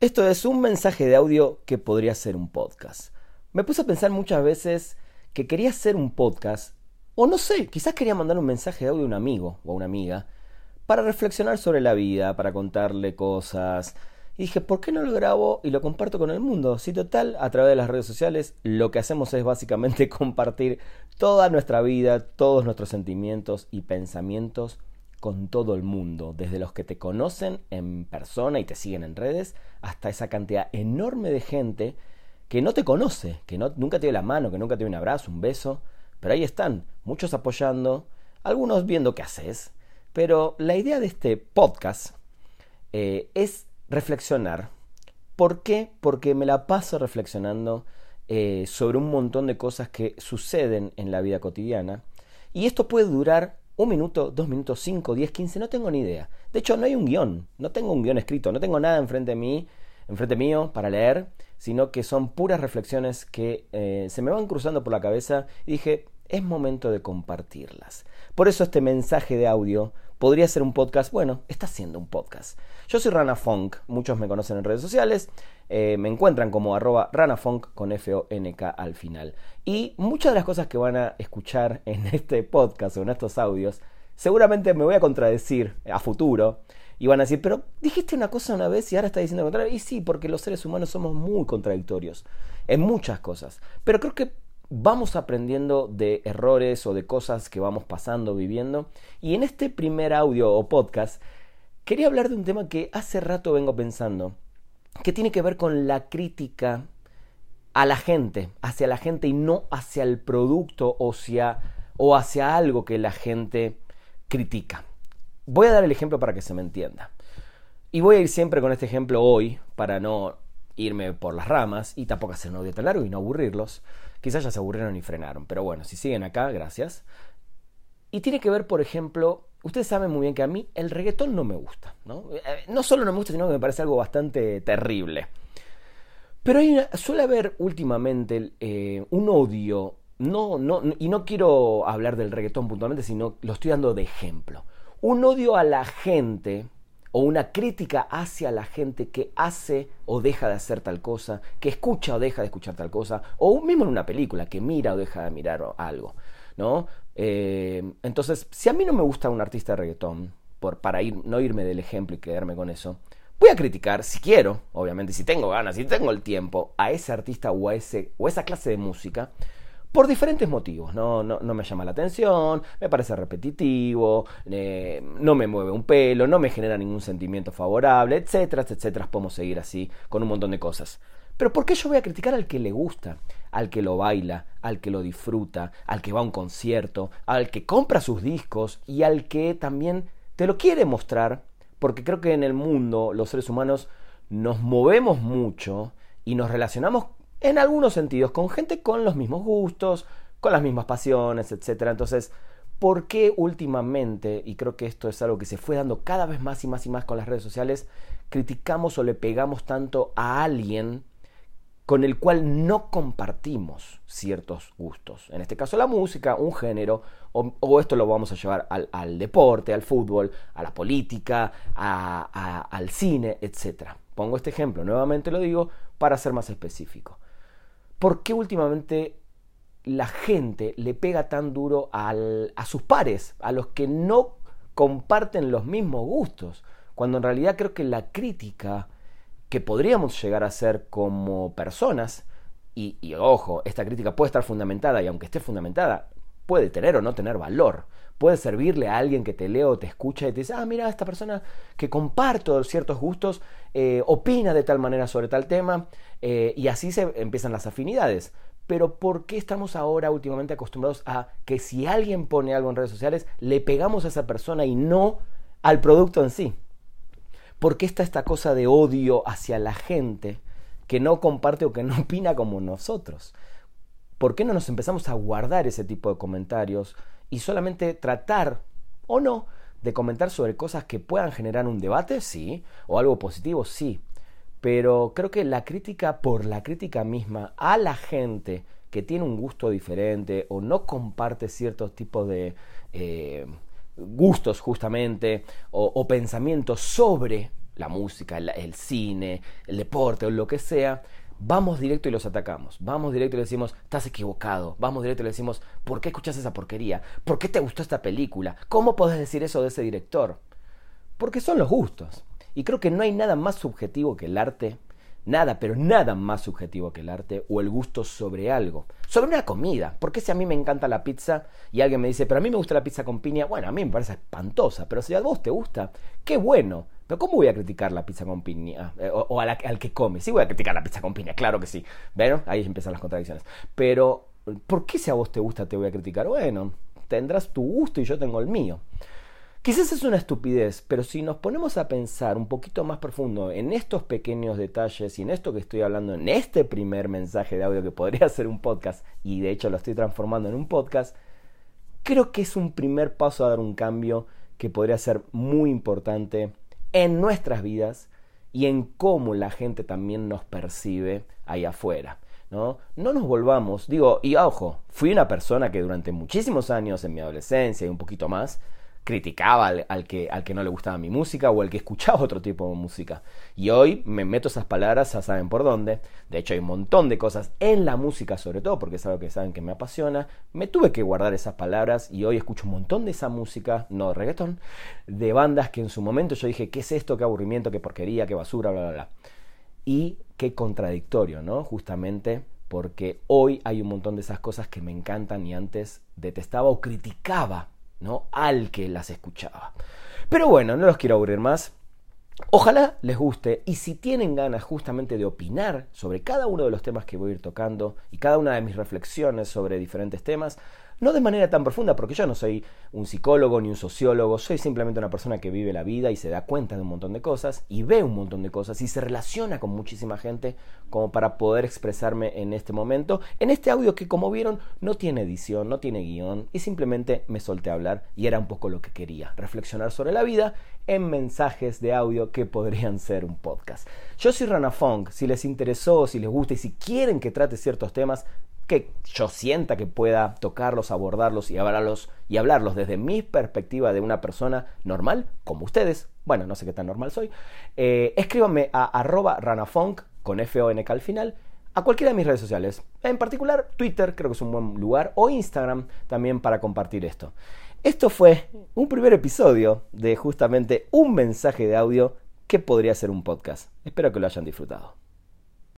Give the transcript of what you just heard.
Esto es un mensaje de audio que podría ser un podcast. Me puse a pensar muchas veces que quería hacer un podcast, o no sé, quizás quería mandar un mensaje de audio a un amigo o a una amiga, para reflexionar sobre la vida, para contarle cosas. Y dije, ¿por qué no lo grabo y lo comparto con el mundo? Si total, a través de las redes sociales, lo que hacemos es básicamente compartir toda nuestra vida, todos nuestros sentimientos y pensamientos con todo el mundo, desde los que te conocen en persona y te siguen en redes, hasta esa cantidad enorme de gente que no te conoce, que no, nunca te dio la mano, que nunca te dio un abrazo, un beso, pero ahí están, muchos apoyando, algunos viendo qué haces, pero la idea de este podcast eh, es reflexionar. ¿Por qué? Porque me la paso reflexionando eh, sobre un montón de cosas que suceden en la vida cotidiana. Y esto puede durar un minuto, dos minutos, cinco, diez, quince, no tengo ni idea. De hecho, no hay un guion, no tengo un guion escrito, no tengo nada enfrente de mí, enfrente mío para leer, sino que son puras reflexiones que eh, se me van cruzando por la cabeza y dije, es momento de compartirlas. Por eso este mensaje de audio podría ser un podcast, bueno, está siendo un podcast. Yo soy Rana Funk, muchos me conocen en redes sociales, eh, me encuentran como arroba ranafunk con F-O-N-K al final. Y muchas de las cosas que van a escuchar en este podcast o en estos audios, seguramente me voy a contradecir a futuro. Y van a decir, pero dijiste una cosa una vez y ahora estás diciendo lo contrario. Y sí, porque los seres humanos somos muy contradictorios en muchas cosas. Pero creo que vamos aprendiendo de errores o de cosas que vamos pasando, viviendo. Y en este primer audio o podcast quería hablar de un tema que hace rato vengo pensando, que tiene que ver con la crítica a la gente, hacia la gente y no hacia el producto o hacia, o hacia algo que la gente critica. Voy a dar el ejemplo para que se me entienda. Y voy a ir siempre con este ejemplo hoy para no irme por las ramas y tampoco hacer un audio tan largo y no aburrirlos. Quizás ya se aburrieron y frenaron, pero bueno, si siguen acá, gracias. Y tiene que ver, por ejemplo, ustedes saben muy bien que a mí el reggaetón no me gusta, ¿no? Eh, no solo no me gusta, sino que me parece algo bastante terrible. Pero suele haber últimamente eh, un odio, no, no, y no quiero hablar del reggaetón puntualmente, sino lo estoy dando de ejemplo. Un odio a la gente o una crítica hacia la gente que hace o deja de hacer tal cosa, que escucha o deja de escuchar tal cosa, o mismo en una película, que mira o deja de mirar algo, ¿no? Eh, entonces, si a mí no me gusta un artista de reggaetón, por, para ir, no irme del ejemplo y quedarme con eso, voy a criticar, si quiero, obviamente, si tengo ganas, si tengo el tiempo, a ese artista o a, ese, o esa clase de música, por diferentes motivos. No, no, no, me llama la atención, me parece repetitivo, eh, no me mueve un pelo, no me genera ningún sentimiento favorable, etcétera, etcétera. Podemos seguir así con un montón de cosas. Pero ¿por qué yo voy a criticar al que le gusta, al que lo baila, al que lo disfruta, al que va a un concierto, al que compra sus discos y al que también te lo quiere mostrar? Porque creo que en el mundo los seres humanos nos movemos mucho y nos relacionamos en algunos sentidos, con gente con los mismos gustos, con las mismas pasiones, etc. Entonces, ¿por qué últimamente, y creo que esto es algo que se fue dando cada vez más y más y más con las redes sociales, criticamos o le pegamos tanto a alguien con el cual no compartimos ciertos gustos. En este caso la música, un género, o, esto lo vamos a llevar al, deporte, al fútbol, a la política, al cine, etc. Pongo este ejemplo, nuevamente lo digo, para ser más específico. ¿Por qué últimamente la gente le pega tan duro a sus pares, a los que no comparten los mismos gustos? Cuando en realidad creo que la crítica que podríamos llegar a hacer como personas, y, y ojo, esta crítica puede estar fundamentada, y aunque esté fundamentada, puede tener o no tener valor puede servirle a alguien que te lee o te escucha y te dice, ah, mira, esta persona que comparto ciertos gustos eh, opina de tal manera sobre tal tema eh, y así se empiezan las afinidades. Pero ¿por qué estamos ahora últimamente acostumbrados a que si alguien pone algo en redes sociales, le pegamos a esa persona y no al producto en sí? ¿Por qué está esta cosa de odio hacia la gente que no comparte o que no opina como nosotros? ¿Por qué no nos empezamos a guardar ese tipo de comentarios y solamente tratar o no de comentar sobre cosas que puedan generar un debate, sí, o algo positivo, sí. Pero creo que la crítica por la crítica misma a la gente que tiene un gusto diferente o no comparte ciertos tipos de eh, gustos justamente o, o pensamientos sobre la música, el, cine, el deporte o lo que sea, vamos directo y los atacamos. Vamos directo y le decimos, estás equivocado. Vamos directo y le decimos, ¿por qué escuchas esa porquería? ¿Por qué te gustó esta película? ¿Cómo podés decir eso de ese director? Porque son los gustos. Y creo que no hay nada más subjetivo que el arte Nada, pero nada más subjetivo que el arte o el gusto sobre algo. Sobre una comida. Porque si a mí me encanta la pizza y alguien me dice, pero a mí me gusta la pizza con piña, bueno, a mí me parece espantosa, pero si a vos te gusta, qué bueno. Pero ¿cómo voy a criticar la pizza con piña? Eh, o, al que come. Sí voy a criticar la pizza con piña, claro que sí. Bueno, ahí empiezan las contradicciones. Pero, ¿por qué si a vos te gusta te voy a criticar? Bueno, tendrás tu gusto y yo tengo el mío. Quizás es una estupidez, pero si nos ponemos a pensar un poquito más profundo en estos pequeños detalles y en esto que estoy hablando, en este primer mensaje de audio que podría ser un podcast, y de hecho lo estoy transformando en un podcast, creo que es un primer paso a dar un cambio que podría ser muy importante en nuestras vidas y en cómo la gente también nos percibe ahí afuera. ¿no? No nos volvamos, digo, y ojo, fui una persona que durante muchísimos años en mi adolescencia y un poquito más, criticaba al, que, al que no le gustaba mi música o al que escuchaba otro tipo de música. Y hoy me meto esas palabras, ya saben por dónde. De hecho, hay un montón de cosas en la música, sobre todo porque es algo que saben que me apasiona. Me tuve que guardar esas palabras y hoy escucho un montón de esa música, no de reggaetón, de bandas que en su momento yo dije, ¿qué es esto? ¿Qué aburrimiento? ¿Qué porquería? ¿Qué basura? Bla, bla. Y qué contradictorio, ¿no? Justamente porque hoy hay un montón de esas cosas que me encantan y antes detestaba o criticaba ¿no? Al que las escuchaba. Pero bueno, no los quiero aburrir más. Ojalá les guste y si tienen ganas justamente de opinar sobre cada uno de los temas que voy a ir tocando y cada una de mis reflexiones sobre diferentes temas, no de manera tan profunda, porque yo no soy un psicólogo ni un sociólogo, soy simplemente una persona que vive la vida y se da cuenta de un montón de cosas y ve un montón de cosas y se relaciona con muchísima gente como para poder expresarme en este momento, en este audio que como vieron no tiene edición, no tiene guion y simplemente me solté a hablar y era un poco lo que quería, reflexionar sobre la vida en mensajes de audio que podrían ser un podcast. Yo soy Rana Fong, si les interesó, si les gusta y si quieren que trate ciertos temas, que yo sienta que pueda tocarlos, abordarlos y hablarlos, y hablarlos desde mi perspectiva de una persona normal, como ustedes, bueno, no sé qué tan normal soy, eh, escríbanme a arroba ranafunk con F-O-N-K al final, a cualquiera de mis redes sociales, en particular Twitter, creo que es un buen lugar, o Instagram también para compartir esto. Esto fue un primer episodio de justamente un mensaje de audio que podría ser un podcast. Espero que lo hayan disfrutado.